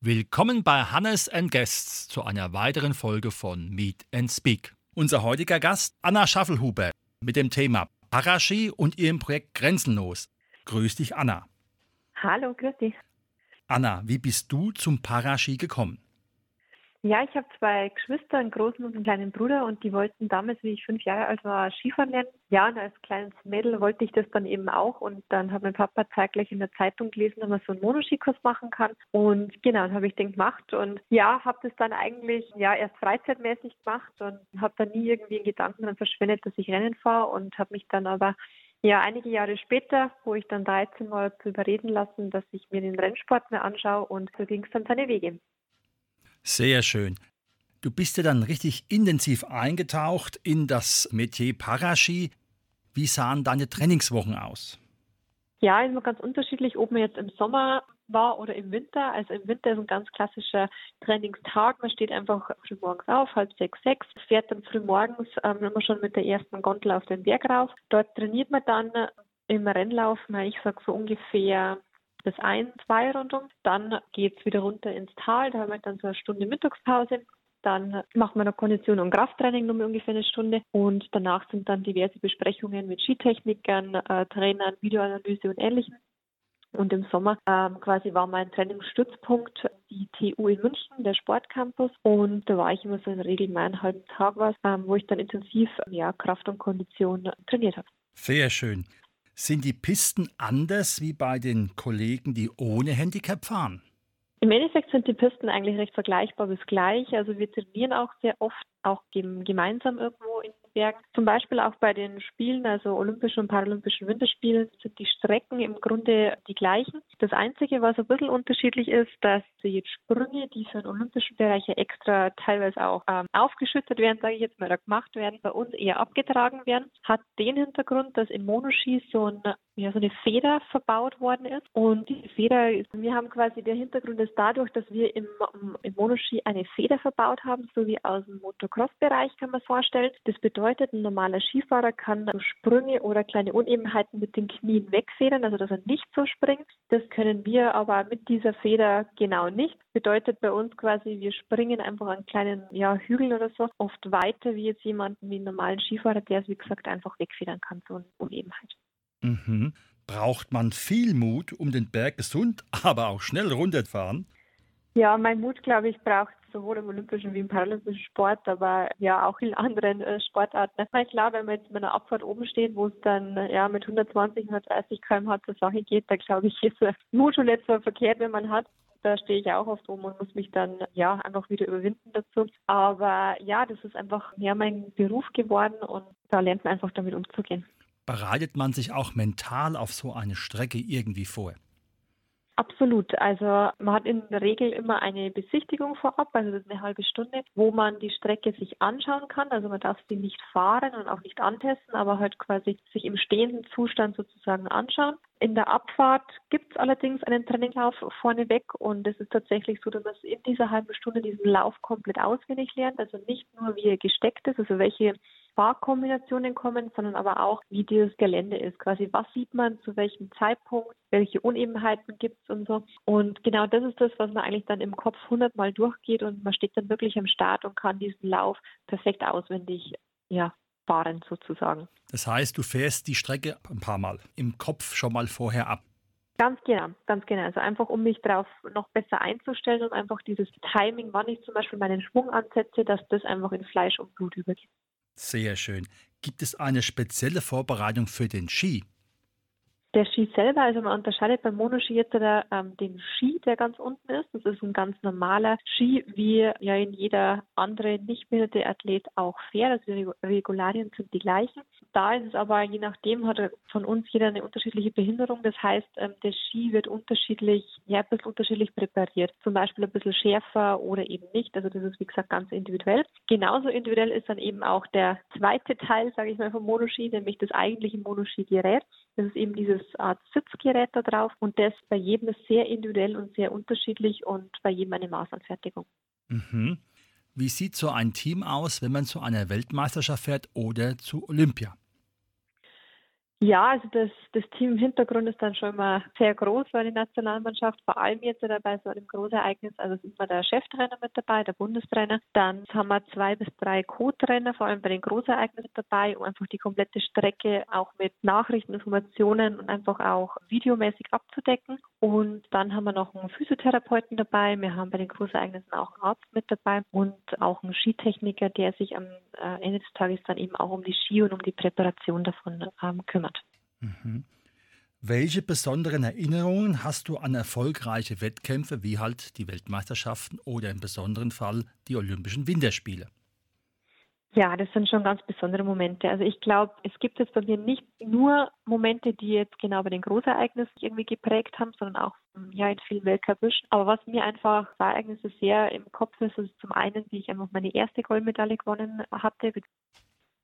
Willkommen bei Hannes Guests zu einer weiteren Folge von Meet and Speak. Unser heutiger Gast Anna Schaffelhuber mit dem Thema Paraski und ihrem Projekt Grenzenlos. Grüß dich, Anna. Hallo, grüß dich. Anna, wie bist du zum Paraski gekommen? Ja, ich habe zwei Geschwister, einen großen und einen kleinen Bruder und die wollten damals, wie ich fünf Jahre alt war, Skifahren lernen. Ja, und als kleines Mädel wollte ich das dann eben auch und dann hat mein Papa zeitgleich in der Zeitung gelesen, dass man so einen Monoskikurs machen kann und genau, dann habe ich den gemacht und ja, habe das dann eigentlich ja erst freizeitmäßig gemacht und habe dann nie irgendwie einen Gedanken daran verschwendet, dass ich Rennen fahre und habe mich dann aber ja, einige Jahre später, wo ich dann 13 war, zu überreden lassen, dass ich mir den Rennsport mehr anschaue und so ging es dann seine Wege. Sehr schön. Du bist ja dann richtig intensiv eingetaucht in das Metier Paraski. Wie sahen deine Trainingswochen aus? Ja, immer ganz unterschiedlich, ob man jetzt im Sommer war oder im Winter. Also im Winter ist ein ganz klassischer Trainingstag. Man steht einfach früh morgens auf, halb sechs, sechs, fährt dann früh morgens ähm, immer schon mit der ersten Gondel auf den Berg rauf. Dort trainiert man dann im Rennlauf, ich sag so ungefähr bis ein, zwei rundum. Dann geht es wieder runter ins Tal, da haben wir dann so eine Stunde Mittagspause. Dann macht man eine Kondition- und Krafttraining nur ungefähr eine Stunde und danach sind dann diverse Besprechungen mit Skitechnikern, äh, Trainern, Videoanalyse und ähnlichem. Und im Sommer ähm, quasi war mein Trainingsstützpunkt die TU in München, der Sportcampus. Und da war ich immer so in der Regel mal einen halben Tag was, ähm, wo ich dann intensiv ja, Kraft und Kondition trainiert habe. Sehr schön. Sind die Pisten anders wie bei den Kollegen, die ohne Handicap fahren? Im Endeffekt sind die Pisten eigentlich recht vergleichbar bis gleich. Also wir trainieren auch sehr oft auch gemeinsam irgendwo in Bergen. Zum Beispiel auch bei den Spielen, also Olympischen und Paralympischen Winterspielen, sind die Strecken im Grunde die gleichen. Das Einzige, was ein bisschen unterschiedlich ist, dass die Sprünge, die für den olympischen Bereich ja extra teilweise auch ähm, aufgeschüttet werden, sage ich jetzt mal, oder gemacht werden, bei uns eher abgetragen werden, hat den Hintergrund, dass im Monoski so, ein, ja, so eine Feder verbaut worden ist. Und die Feder, wir haben quasi, der Hintergrund ist dadurch, dass wir im, im Monoski eine Feder verbaut haben, so wie aus dem Motocross-Bereich kann man vorstellen. Das bedeutet, ein normaler Skifahrer kann Sprünge oder kleine Unebenheiten mit den Knien wegfedern, also dass er nicht so springt. Das können wir aber mit dieser Feder genau nicht. Bedeutet bei uns quasi, wir springen einfach an kleinen ja, Hügeln oder so oft weiter wie jetzt jemanden wie einen normalen Skifahrer, der es wie gesagt einfach wegfedern kann, so eine Unebenheit. Mhm. Braucht man viel Mut, um den Berg gesund, aber auch schnell runterzufahren? Ja, mein Mut, glaube ich, braucht sowohl im olympischen wie im paralympischen Sport, aber ja auch in anderen äh, Sportarten. Na klar, wenn man jetzt mit einer Abfahrt oben steht, wo es dann ja mit 120, 130 km/h zur Sache geht, da glaube ich, ist der nicht so verkehrt, wenn man hat. Da stehe ich auch oft oben und muss mich dann ja einfach wieder überwinden dazu. Aber ja, das ist einfach ja mein Beruf geworden und da lernt man einfach damit umzugehen. Bereitet man sich auch mental auf so eine Strecke irgendwie vor? Absolut. Also man hat in der Regel immer eine Besichtigung vorab, also eine halbe Stunde, wo man die Strecke sich anschauen kann. Also man darf sie nicht fahren und auch nicht antesten, aber halt quasi sich im stehenden Zustand sozusagen anschauen. In der Abfahrt gibt es allerdings einen Traininglauf vorneweg und es ist tatsächlich so, dass man in dieser halben Stunde diesen Lauf komplett auswendig lernt. Also nicht nur wie er gesteckt ist, also welche Fahrkombinationen kommen, sondern aber auch, wie dieses Gelände ist. Quasi, was sieht man, zu welchem Zeitpunkt, welche Unebenheiten gibt es und so. Und genau das ist das, was man eigentlich dann im Kopf hundertmal durchgeht und man steht dann wirklich am Start und kann diesen Lauf perfekt auswendig ja, fahren sozusagen. Das heißt, du fährst die Strecke ein paar Mal im Kopf schon mal vorher ab. Ganz genau, ganz genau. Also einfach, um mich darauf noch besser einzustellen und einfach dieses Timing, wann ich zum Beispiel meinen Schwung ansetze, dass das einfach in Fleisch und Blut übergeht. Sehr schön. Gibt es eine spezielle Vorbereitung für den Ski? Der Ski selber, also man unterscheidet beim Monoski jetzt der, ähm, den Ski, der ganz unten ist. Das ist ein ganz normaler Ski, wie ja in jeder andere nicht behinderte Athlet auch fährt. Also die Regularien sind die gleichen. Da ist es aber, je nachdem, hat von uns jeder eine unterschiedliche Behinderung. Das heißt, ähm, der Ski wird unterschiedlich, ja, ein bisschen unterschiedlich präpariert. Zum Beispiel ein bisschen schärfer oder eben nicht. Also das ist, wie gesagt, ganz individuell. Genauso individuell ist dann eben auch der zweite Teil, sage ich mal, vom Monoski, nämlich das eigentliche Monoski-Gerät. Das ist eben dieses Art Sitzgerät da drauf und das bei jedem ist sehr individuell und sehr unterschiedlich und bei jedem eine Maßanfertigung. Mhm. Wie sieht so ein Team aus, wenn man zu einer Weltmeisterschaft fährt oder zu Olympia? Ja, also das, das Team im Hintergrund ist dann schon immer sehr groß für die Nationalmannschaft, vor allem jetzt bei so einem Großereignis. Also ist immer der Cheftrainer mit dabei, der Bundestrainer. Dann haben wir zwei bis drei Co-Trainer, vor allem bei den Großereignissen dabei, um einfach die komplette Strecke auch mit Nachrichten, Informationen und einfach auch videomäßig abzudecken. Und dann haben wir noch einen Physiotherapeuten dabei. Wir haben bei den Großereignissen auch einen Arzt mit dabei und auch einen Skitechniker, der sich am äh, Ende des Tages dann eben auch um die Ski und um die Präparation davon ähm, kümmert. Mhm. Welche besonderen Erinnerungen hast du an erfolgreiche Wettkämpfe wie halt die Weltmeisterschaften oder im besonderen Fall die Olympischen Winterspiele? Ja, das sind schon ganz besondere Momente. Also ich glaube, es gibt jetzt bei mir nicht nur Momente, die jetzt genau bei den Großereignissen irgendwie geprägt haben, sondern auch ja in vielen Weltcup-Wischen. Aber was mir einfach Ereignisse sehr im Kopf ist, ist zum einen, wie ich einfach meine erste Goldmedaille gewonnen hatte,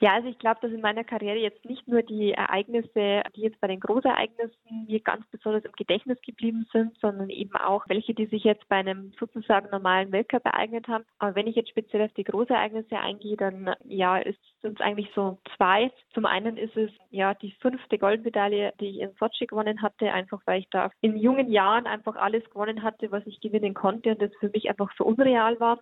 ja, also ich glaube, dass in meiner Karriere jetzt nicht nur die Ereignisse, die jetzt bei den Großereignissen mir ganz besonders im Gedächtnis geblieben sind, sondern eben auch welche, die sich jetzt bei einem sozusagen normalen Weltcup ereignet haben. Aber wenn ich jetzt speziell auf die Großereignisse eingehe, dann ja, ist es eigentlich so zwei. Zum einen ist es ja die fünfte Goldmedaille, die ich in Sochi gewonnen hatte, einfach weil ich da in jungen Jahren einfach alles gewonnen hatte, was ich gewinnen konnte und das für mich einfach so unreal war.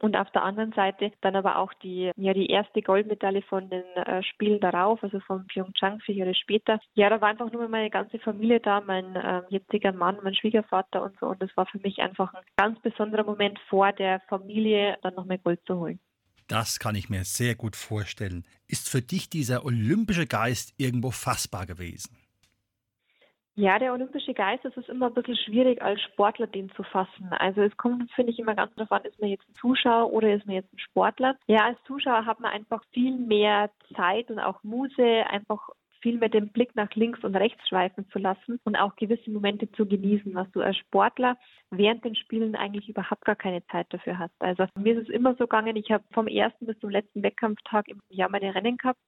Und auf der anderen Seite dann aber auch die, ja, die erste Goldmedaille von den äh, Spielen darauf, also von Pyeongchang vier Jahre später. Ja, da war einfach nur meine ganze Familie da, mein äh, jetziger Mann, mein Schwiegervater und so. Und das war für mich einfach ein ganz besonderer Moment vor der Familie, dann noch mehr Gold zu holen. Das kann ich mir sehr gut vorstellen. Ist für dich dieser olympische Geist irgendwo fassbar gewesen? Ja, der olympische Geist, das ist immer ein bisschen schwierig als Sportler den zu fassen. Also es kommt, finde ich, immer ganz darauf an, ist man jetzt ein Zuschauer oder ist man jetzt ein Sportler. Ja, als Zuschauer hat man einfach viel mehr Zeit und auch Muse, einfach viel mehr den Blick nach links und rechts schweifen zu lassen und auch gewisse Momente zu genießen, was du als Sportler während den Spielen eigentlich überhaupt gar keine Zeit dafür hast. Also mir ist es immer so gegangen, ich habe vom ersten bis zum letzten Wettkampftag im Jahr meine Rennen gehabt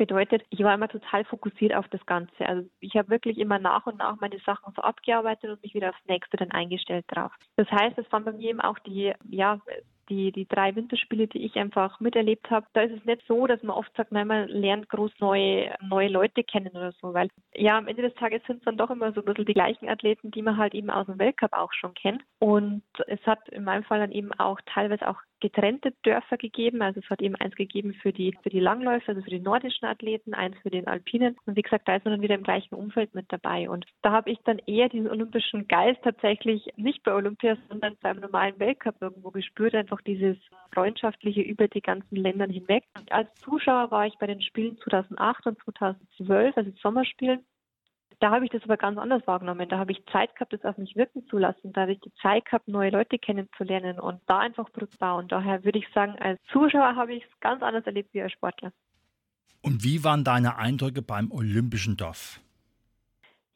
Bedeutet, ich war immer total fokussiert auf das Ganze. Also ich habe wirklich immer nach und nach meine Sachen so abgearbeitet und mich wieder aufs nächste dann eingestellt drauf. Das heißt, es waren bei mir eben auch die, ja, die, die drei Winterspiele, die ich einfach miterlebt habe, da ist es nicht so, dass man oft sagt, nein, man lernt groß neue, neue Leute kennen oder so, weil ja, am Ende des Tages sind es dann doch immer so ein bisschen die gleichen Athleten, die man halt eben aus dem Weltcup auch schon kennt. Und es hat in meinem Fall dann eben auch teilweise auch getrennte Dörfer gegeben. Also es hat eben eins gegeben für die, für die Langläufer, also für die nordischen Athleten, eins für den Alpinen. Und wie gesagt, da ist man dann wieder im gleichen Umfeld mit dabei. Und da habe ich dann eher diesen olympischen Geist tatsächlich nicht bei Olympia, sondern beim normalen Weltcup irgendwo gespürt. Einfach dieses freundschaftliche über die ganzen Ländern hinweg. Und als Zuschauer war ich bei den Spielen 2008 und 2012, also Sommerspielen, da habe ich das aber ganz anders wahrgenommen. Da habe ich Zeit gehabt, das auf mich wirken zu lassen. Da habe ich die Zeit gehabt, neue Leute kennenzulernen und da einfach brutal. Und daher würde ich sagen, als Zuschauer habe ich es ganz anders erlebt wie als Sportler. Und wie waren deine Eindrücke beim Olympischen Dorf?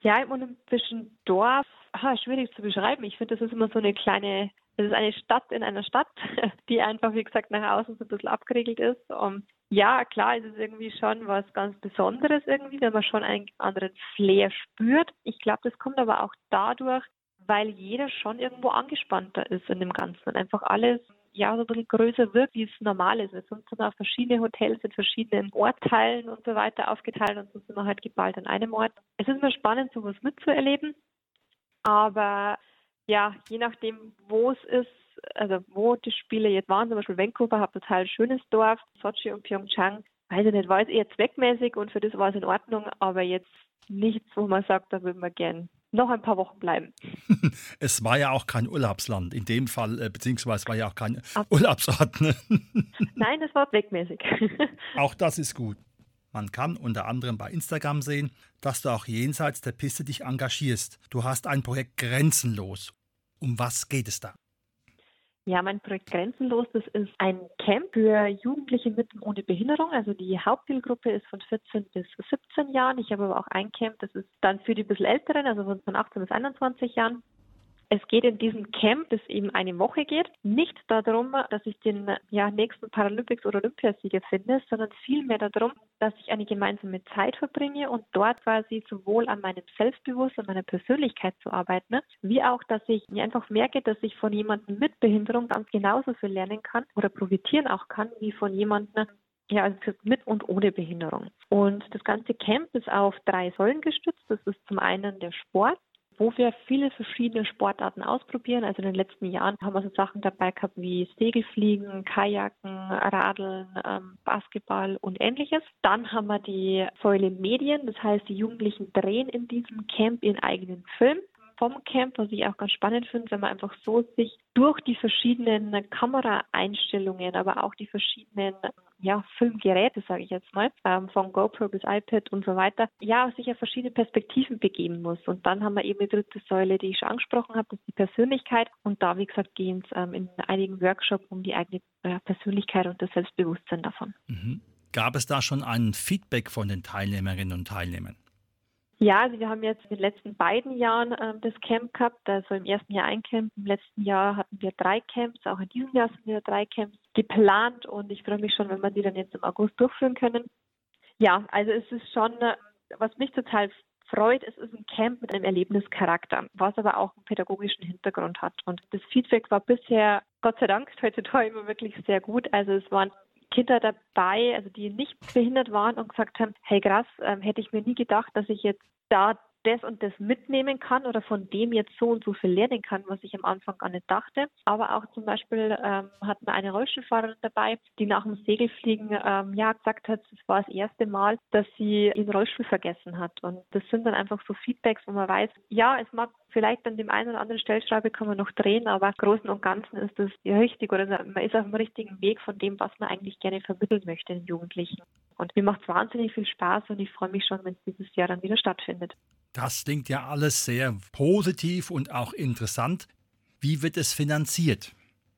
Ja, im Olympischen Dorf, aha, schwierig zu beschreiben. Ich finde, das ist immer so eine kleine, das ist eine Stadt in einer Stadt, die einfach, wie gesagt, nach außen so ein bisschen abgeregelt ist. Und ja, klar, es ist irgendwie schon was ganz Besonderes irgendwie, wenn man schon einen anderen Flair spürt. Ich glaube, das kommt aber auch dadurch, weil jeder schon irgendwo angespannter ist in dem Ganzen und einfach alles ja so ein bisschen größer wirkt, wie es normal ist. Wir sind so auch verschiedene Hotels in verschiedenen Ortteilen und so weiter aufgeteilt und so sind wir halt geballt an einem Ort. Es ist immer spannend, sowas mitzuerleben, aber ja, je nachdem, wo es ist, also wo die Spiele jetzt waren, zum Beispiel Vancouver, hat total schönes Dorf, Sochi und Pyeongchang, weiß ich nicht, war es eher zweckmäßig und für das war es in Ordnung, aber jetzt nichts, wo man sagt, da würden wir gern noch ein paar Wochen bleiben. Es war ja auch kein Urlaubsland in dem Fall, äh, beziehungsweise war ja auch kein Ab Urlaubsort. Ne? Nein, es war zweckmäßig. Auch das ist gut. Man kann unter anderem bei Instagram sehen, dass du auch jenseits der Piste dich engagierst. Du hast ein Projekt Grenzenlos. Um was geht es da? Ja, mein Projekt Grenzenlos, das ist ein Camp für Jugendliche mit und ohne Behinderung. Also die Hauptzielgruppe ist von 14 bis 17 Jahren. Ich habe aber auch ein Camp, das ist dann für die bisschen älteren, also von 18 bis 21 Jahren. Es geht in diesem Camp, das eben eine Woche geht, nicht darum, dass ich den ja, nächsten Paralympics oder Olympiasieger finde, sondern vielmehr darum, dass ich eine gemeinsame Zeit verbringe und dort quasi sowohl an meinem Selbstbewusstsein, meiner Persönlichkeit zu arbeiten, wie auch, dass ich mir einfach merke, dass ich von jemandem mit Behinderung ganz genauso viel lernen kann oder profitieren auch kann, wie von jemandem, ja, also mit und ohne Behinderung. Und das ganze Camp ist auf drei Säulen gestützt. Das ist zum einen der Sport, wo wir viele verschiedene Sportarten ausprobieren. Also in den letzten Jahren haben wir so Sachen dabei gehabt wie Segelfliegen, Kajaken, Radeln, ähm, Basketball und ähnliches. Dann haben wir die Säule Medien, das heißt, die Jugendlichen drehen in diesem Camp ihren eigenen Film vom Camp, was ich auch ganz spannend finde, wenn man einfach so sich durch die verschiedenen Kameraeinstellungen, aber auch die verschiedenen ja, Filmgeräte, sage ich jetzt mal, ähm, von GoPro bis iPad und so weiter, ja, sich auf verschiedene Perspektiven begeben muss. Und dann haben wir eben die dritte Säule, die ich schon angesprochen habe, das ist die Persönlichkeit. Und da, wie gesagt, gehen es ähm, in einigen Workshops um die eigene äh, Persönlichkeit und das Selbstbewusstsein davon. Mhm. Gab es da schon ein Feedback von den Teilnehmerinnen und Teilnehmern? Ja, also wir haben jetzt in den letzten beiden Jahren ähm, das Camp gehabt. Also im ersten Jahr ein Camp, im letzten Jahr hatten wir drei Camps, auch in diesem Jahr sind wir drei Camps geplant und ich freue mich schon, wenn wir die dann jetzt im August durchführen können. Ja, also es ist schon, äh, was mich total freut, es ist ein Camp mit einem Erlebnischarakter, was aber auch einen pädagogischen Hintergrund hat. Und das Feedback war bisher, Gott sei Dank, heute immer wirklich sehr gut. Also es waren Kinder dabei, also die nicht behindert waren und gesagt haben, hey krass, ähm, hätte ich mir nie gedacht, dass ich jetzt da das und das mitnehmen kann oder von dem jetzt so und so viel lernen kann, was ich am Anfang gar nicht dachte. Aber auch zum Beispiel ähm, hatten wir eine Rollstuhlfahrerin dabei, die nach dem Segelfliegen ähm, ja gesagt hat, es war das erste Mal, dass sie ihren Rollstuhl vergessen hat. Und das sind dann einfach so Feedbacks, wo man weiß, ja, es mag vielleicht an dem einen oder anderen Stellschraube kann man noch drehen, aber im Großen und Ganzen ist das richtig oder man ist auf dem richtigen Weg von dem, was man eigentlich gerne vermitteln möchte den Jugendlichen. Und mir macht es wahnsinnig viel Spaß und ich freue mich schon, wenn es dieses Jahr dann wieder stattfindet. Das klingt ja alles sehr positiv und auch interessant. Wie wird es finanziert?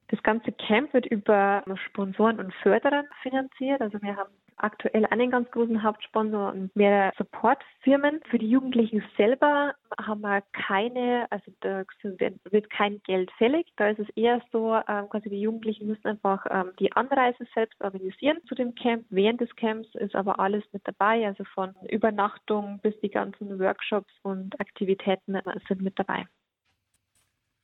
Das ganze Camp wird über Sponsoren und Förderer finanziert. Also wir haben aktuell einen ganz großen Hauptsponsor und mehrere Supportfirmen. Für die Jugendlichen selber haben wir keine, also da wird kein Geld fällig. Da ist es eher so, ähm, quasi die Jugendlichen müssen einfach ähm, die Anreise selbst organisieren zu dem Camp. Während des Camps ist aber alles mit dabei, also von Übernachtung bis die ganzen Workshops und Aktivitäten sind mit dabei.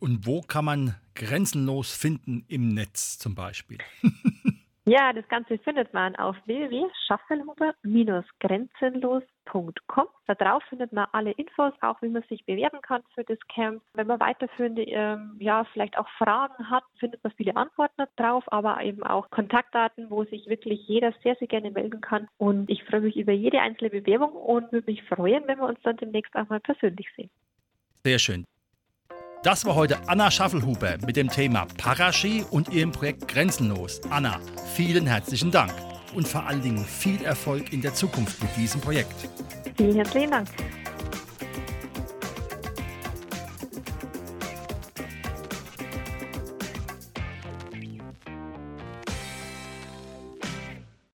Und wo kann man grenzenlos finden im Netz zum Beispiel? Ja, das Ganze findet man auf www.schaffelhuber-grenzenlos.com. Da drauf findet man alle Infos, auch wie man sich bewerben kann für das Camp. Wenn man weiterführende, ähm, ja, vielleicht auch Fragen hat, findet man viele Antworten drauf, aber eben auch Kontaktdaten, wo sich wirklich jeder sehr, sehr gerne melden kann. Und ich freue mich über jede einzelne Bewerbung und würde mich freuen, wenn wir uns dann demnächst auch mal persönlich sehen. Sehr schön. Das war heute Anna Schaffelhuber mit dem Thema Paraski und ihrem Projekt Grenzenlos. Anna, vielen herzlichen Dank und vor allen Dingen viel Erfolg in der Zukunft mit diesem Projekt. Vielen herzlichen Dank.